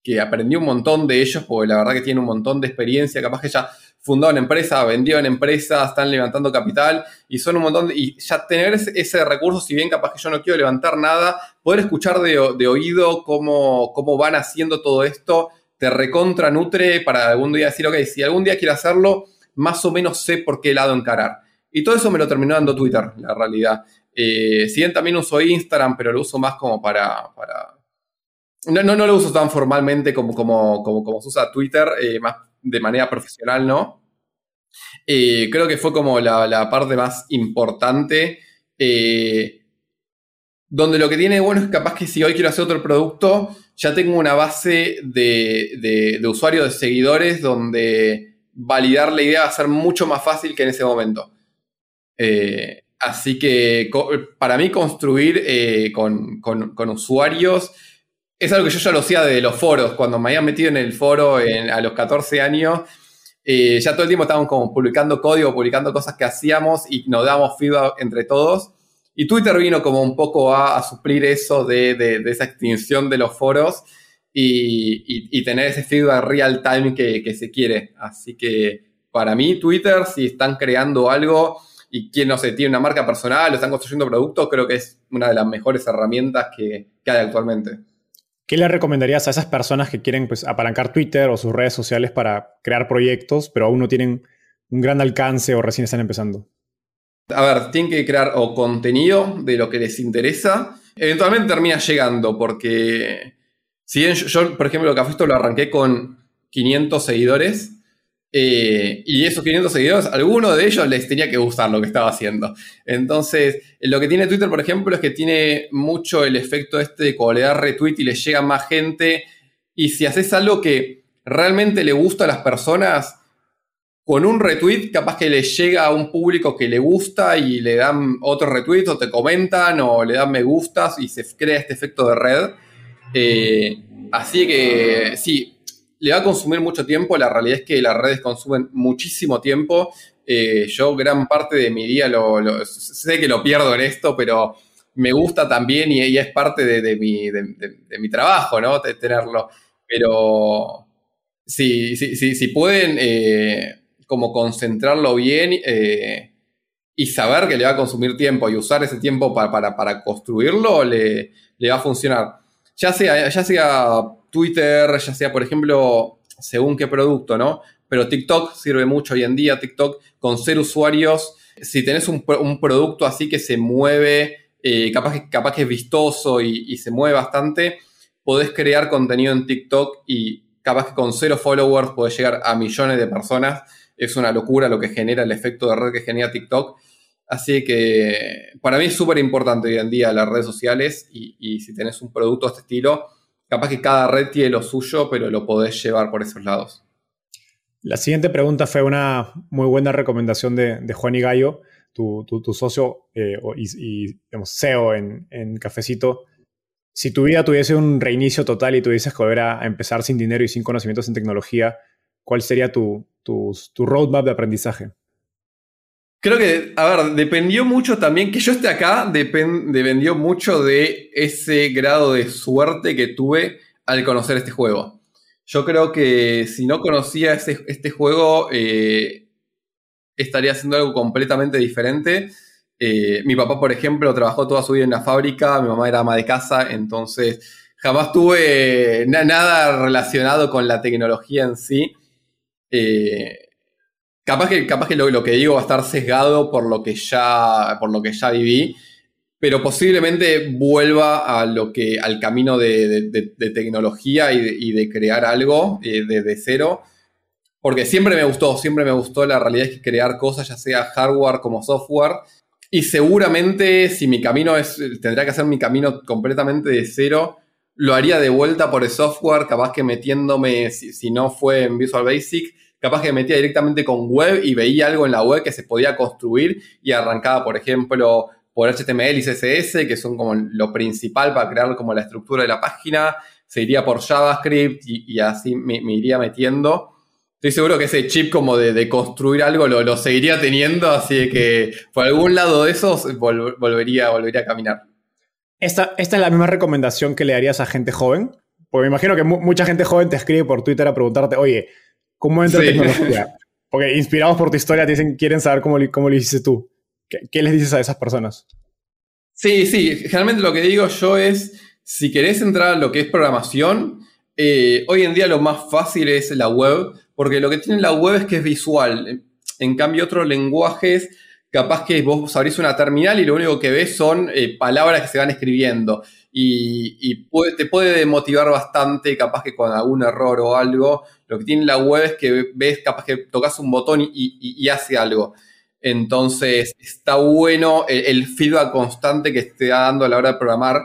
que, aprendió un montón de ellos, porque la verdad que tiene un montón de experiencia. Capaz que ya fundó una empresa, vendió en empresa, están levantando capital y son un montón. Y ya tener ese, recurso, si bien capaz que yo no quiero levantar nada, poder escuchar de, oído cómo, cómo van haciendo todo esto, te recontra nutre para algún día decir, ok, si algún día quiero hacerlo, más o menos sé por qué lado encarar. Y todo eso me lo terminó dando Twitter, la realidad. Eh, si bien también uso Instagram, pero lo uso más como para... para... No, no, lo uso tan formalmente como, como, como, se usa Twitter, eh, más de manera profesional, ¿no? Eh, creo que fue como la, parte más importante. donde lo que tiene bueno es capaz que si hoy quiero hacer otro producto, ya tengo una base de, de, de usuarios, de seguidores, donde validar la idea va a ser mucho más fácil que en ese momento. Eh, así que para mí construir eh, con, usuarios es algo que yo ya lo hacía de los foros. Cuando me había metido en el foro a los 14 años, eh, ya todo el tiempo estábamos como publicando código, publicando cosas que hacíamos y nos dábamos feedback entre todos. Y Twitter vino como un poco a, suplir eso de, esa extinción de los foros y, tener ese feedback real time que, que se quiere. Así que para mí Twitter, si están creando algo, y quien, no sé, tiene una marca personal o están construyendo productos, creo que es una de las mejores herramientas que, hay actualmente. ¿Qué le recomendarías a esas personas que quieren pues, apalancar Twitter o sus redes sociales para crear proyectos, pero aún no tienen un gran alcance o recién están empezando? A ver, tienen que crear o contenido de lo que les interesa. Eventualmente termina llegando, porque si bien yo, por ejemplo, Café esto lo arranqué con 500 seguidores, eh, y esos 500 seguidores, alguno de ellos les tenía que gustar lo que estaba haciendo. Entonces, lo que tiene Twitter, por ejemplo, es que tiene mucho el efecto este de cuando le das retweet y le llega más gente. Y si haces algo que realmente le gusta a las personas, con un retweet capaz que le llega a un público que le gusta y le dan otro retweet o te comentan o le dan me gustas y se crea este efecto de red. Eh, así que sí, le va a consumir mucho tiempo. La realidad es que las redes consumen muchísimo tiempo. Eh, yo gran parte de mi día lo, sé que lo pierdo en esto, pero me gusta también y, es parte de, mi, de, mi, trabajo, ¿no? tenerlo. Pero si, si, pueden eh, como concentrarlo bien eh, y saber que le va a consumir tiempo y usar ese tiempo para, para, construirlo, le, le va a funcionar. Ya sea, ya sea Twitter, ya sea, por ejemplo, según qué producto, ¿no? Pero TikTok sirve mucho hoy en día, TikTok, con ser usuarios. Si tenés un, producto así que se mueve, eh, capaz, capaz que es vistoso y, se mueve bastante, podés crear contenido en TikTok y capaz que con cero followers podés llegar a millones de personas. Es una locura lo que genera el efecto de red que genera TikTok. Así que para mí es súper importante hoy en día las redes sociales y, y si tenés un producto de este estilo, Capaz que cada red tiene lo suyo, pero lo podés llevar por esos lados. La siguiente pregunta fue una muy buena recomendación de, Juan y Gallo, tu, socio eh, y, CEO en, Cafecito. Si tu vida tuviese un reinicio total y tuvieses que volver a, empezar sin dinero y sin conocimientos en tecnología, ¿cuál sería tu, tu roadmap de aprendizaje? Creo que, a ver, dependió mucho también, que yo esté acá, dependió mucho de ese grado de suerte que tuve al conocer este juego. Yo creo que si no conocía este juego, eh, estaría haciendo algo completamente diferente. Eh, mi papá, por ejemplo, trabajó toda su vida en la fábrica, mi mamá era ama de casa, entonces jamás tuve nada relacionado con la tecnología en sí. Eh, capaz que, capaz que lo, que digo va a estar sesgado por lo que ya, por lo que ya viví, pero posiblemente vuelva a lo que, al camino de, tecnología y, de, crear algo eh, desde cero. Porque siempre me gustó, siempre me gustó la realidad es que crear cosas, ya sea hardware como software. Y seguramente si mi camino es, tendría que hacer mi camino completamente de cero, lo haría de vuelta por el software, capaz que metiéndome, si, no fue en Visual Basic, capaz que me metía directamente con web y veía algo en la web que se podía construir y arrancaba, por ejemplo, por HTML y CSS, que son como lo principal para crear como la estructura de la página, se iría por JavaScript y, así me, iría metiendo. Estoy seguro que ese chip como de, construir algo lo, seguiría teniendo, así que por algún lado de esos volvería, volvería a caminar. Esta, esta es la misma recomendación que le darías a gente joven. Porque me imagino que mucha gente joven te escribe por Twitter a preguntarte, oye, ¿cómo entra tecnología? Porque inspirados por tu historia te dicen, quieren saber cómo, cómo lo hiciste tú. ¿Qué, les dices a esas personas? Sí, sí, generalmente lo que digo yo es, si querés entrar a lo que es programación, eh, hoy en día lo más fácil es la web, porque lo que tiene la web es que es visual. En cambio, otros lenguajes, capaz que vos abrís una terminal y lo único que ves son eh, palabras que se van escribiendo. Y, te puede motivar bastante, capaz que con algún error o algo. Lo que tiene la web es que ves, capaz que tocas un botón y hace algo. Entonces, está bueno el, feedback constante que esté dando a la hora de programar.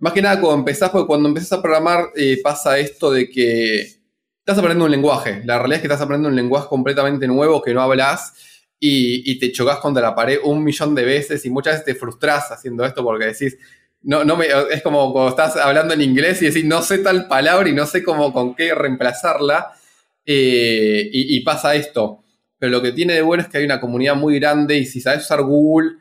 Más que nada cuando empezás, porque cuando empezás a programar eh, pasa esto de que estás aprendiendo un lenguaje. La realidad es que estás aprendiendo un lenguaje completamente nuevo que no hablas y, te chocas contra la pared un millón de veces y muchas veces te frustras haciendo esto porque decís, no, no me, es como cuando estás hablando en inglés y decís, no sé tal palabra y no sé cómo, con qué reemplazarla. Eh, y pasa esto pero lo que tiene de bueno es que hay una comunidad muy grande y si sabes usar Google,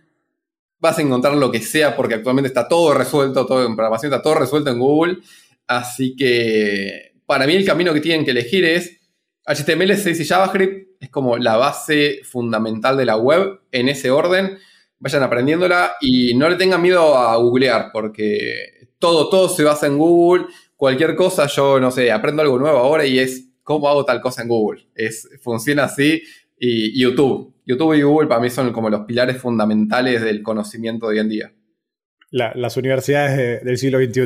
vas a encontrar lo que sea porque actualmente está todo resuelto, todo en programación está todo resuelto en Google. Así que para mí el camino que tienen que elegir es HTML, CSS y JavaScript. Es como la base fundamental de la web en ese orden. Vayan aprendiéndola y no le tengan miedo a googlear porque todo, todo se basa en Google. Cualquier cosa, yo no sé, aprendo algo nuevo ahora y es cómo hago tal cosa en Google. Es, funciona así y YouTube. YouTube y Google para mí son como los pilares fundamentales del conocimiento de hoy en día. las universidades del siglo XXI.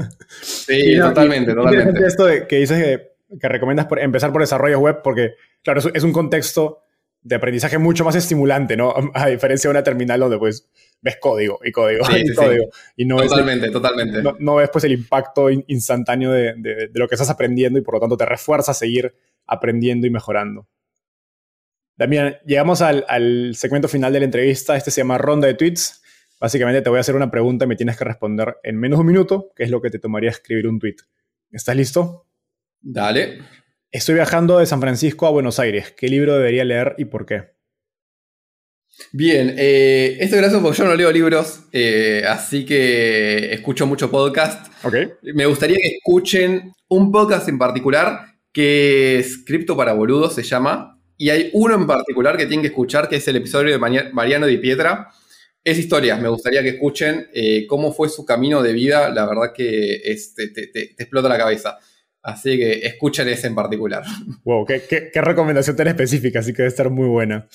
sí, totalmente, totalmente. Esto de que dices que, que recomiendas por, empezar por desarrollo web porque, claro, es, un contexto de aprendizaje mucho más estimulante, ¿no? A diferencia de una terminal donde pues ves código y código y código. Y no totalmente, totalmente. No, ves pues el impacto instantáneo de, de, lo que estás aprendiendo y por lo tanto te refuerza a seguir aprendiendo y mejorando. Damián, llegamos al, segmento final de la entrevista. Este se llama Ronda de Tweets. Básicamente te voy a hacer una pregunta y me tienes que responder en menos de un minuto, que es lo que te tomaría escribir un tweet. ¿Estás listo? Dale. Estoy viajando de San Francisco a Buenos Aires. ¿Qué libro debería leer y por qué? Bien, eh, esto es gracioso porque yo no leo libros, eh, así que escucho mucho podcast. Okay. Me gustaría que escuchen un podcast en particular que es Cripto para Boludos, se llama. Y hay uno en particular que tienen que escuchar, que es el episodio de Mariano Di Pietra. Es historia, me gustaría que escuchen eh, cómo fue su camino de vida. La verdad que te, explota la cabeza. Así que escuchen ese en particular. Wow, qué, qué, recomendación tan específica, así que debe estar muy buena.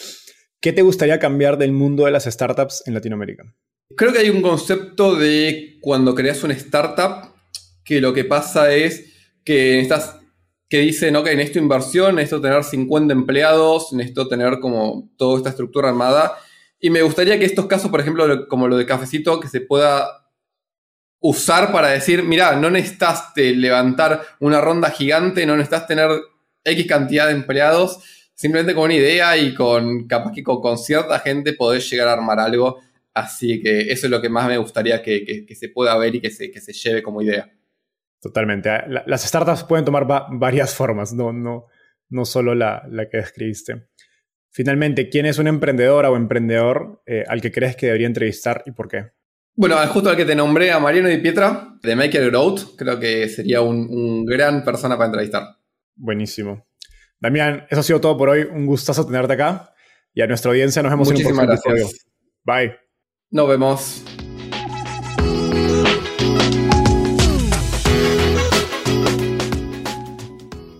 ¿Qué te gustaría cambiar del mundo de las startups en Latinoamérica? Creo que hay un concepto de cuando creas una startup que lo que pasa es que estás que dicen, ok, necesito inversión, necesito tener 50 empleados, necesito tener como toda esta estructura armada. Y me gustaría que estos casos, por ejemplo, como lo de cafecito, que se pueda usar para decir, mira, no necesitas levantar una ronda gigante, no necesitas tener X cantidad de empleados, simplemente con una idea y con capaz que con, cierta gente podés llegar a armar algo. Así que eso es lo que más me gustaría que, se pueda ver y que se, que se lleve como idea. Totalmente. Ah, las startups pueden tomar varias formas, no, no, no solo la, que describiste. Finalmente, ¿quién es un emprendedora o emprendedor eh, al que crees que debería entrevistar y por qué? Bueno, justo al que te nombré, a Mariano Di Pietra, de Maker Growth, creo que sería un, gran persona para entrevistar. Buenísimo. Damián, eso ha sido todo por hoy. Un gustazo tenerte acá. Y a nuestra audiencia nos vemos Muchísimas en un próximo gracias. episodio. Bye. Nos vemos.